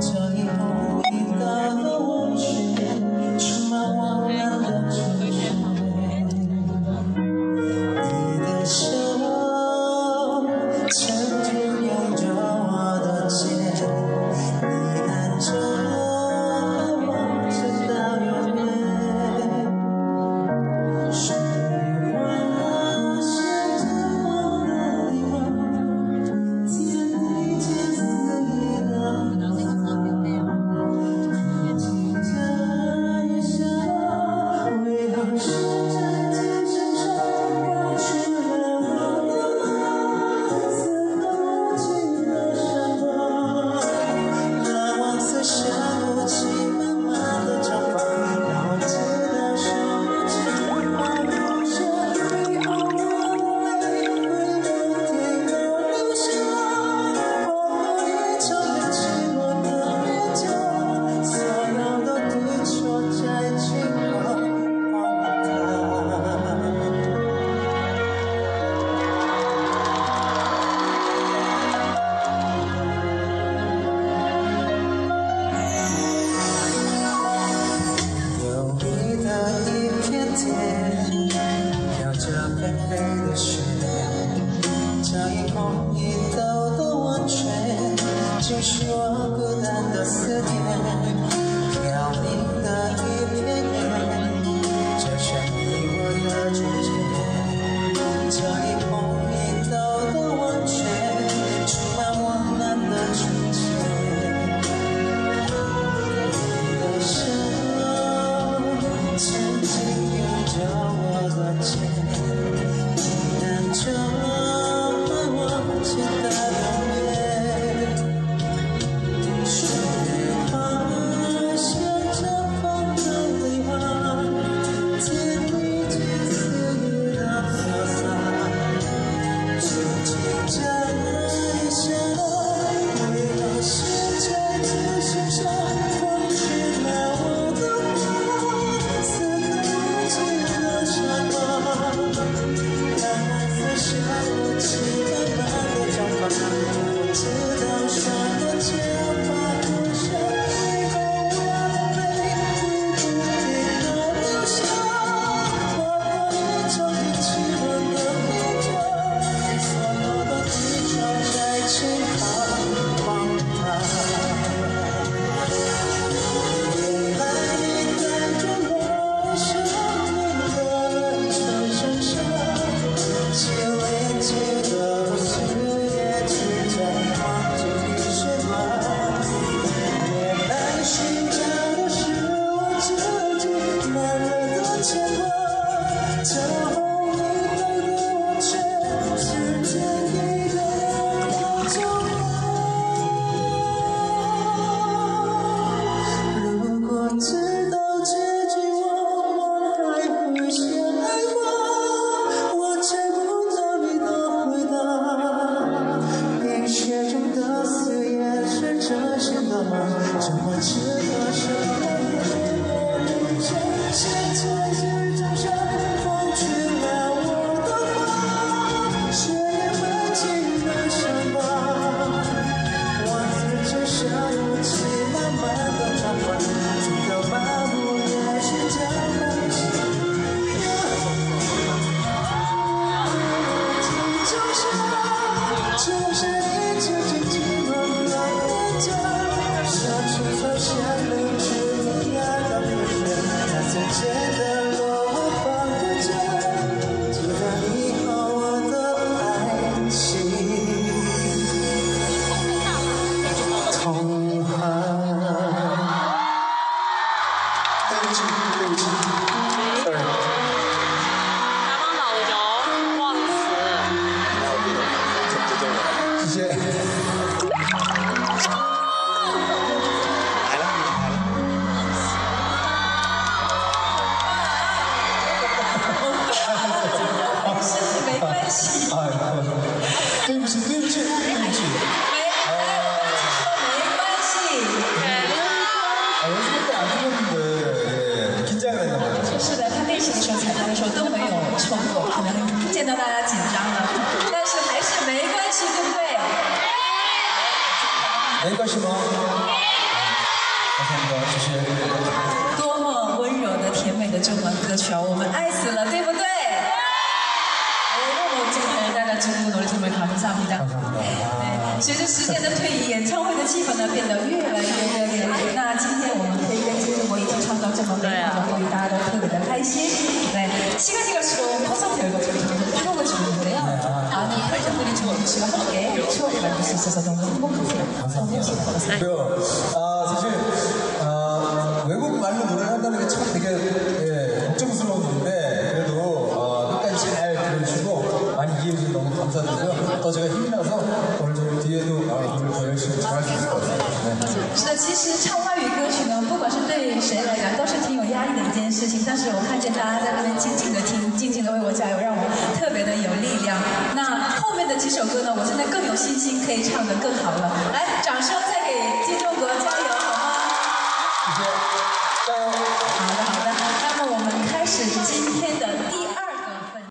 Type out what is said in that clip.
저기 보인다고 热的 jealous. 可能见到大家紧张了 但是还是没关系对不对？没关系吗？我想系没关多么温柔的甜美的中文歌曲啊我们爱死了对不对？我问问我大家支不支持我们的唱上商品随着时间的推移演唱会的气氛呢变得越来越热烈那今天我们可以跟金志博一起唱到这后每一个字大家都特别的开心对七个字 씨와 함께 추억을 만들 수 있어서 너무 행복하세요. 너무 행복하세요. 그리고 아 사실 아, 외국 말로 노래를 한다는 게 참 되게 예, 걱정스러운 일인데 그래도 어, 끝까지 잘 들어주시고 많이 이해해주셔서 너무 감사드리고요. 더 제가 힘이 나서 오늘 저 뒤에도 아, 오늘 더 열심히 잘할 수 있을 것 같아요. 네. 是的，其实唱外语歌曲呢，不管是对谁来讲，都是挺有压力的一件事情。但是我看见大家在那边静静的听，静静的为我加油，让我 特别的有力量。那后面的几首歌呢，我现在更有信心可以唱得更好了。来，掌声再给金钟国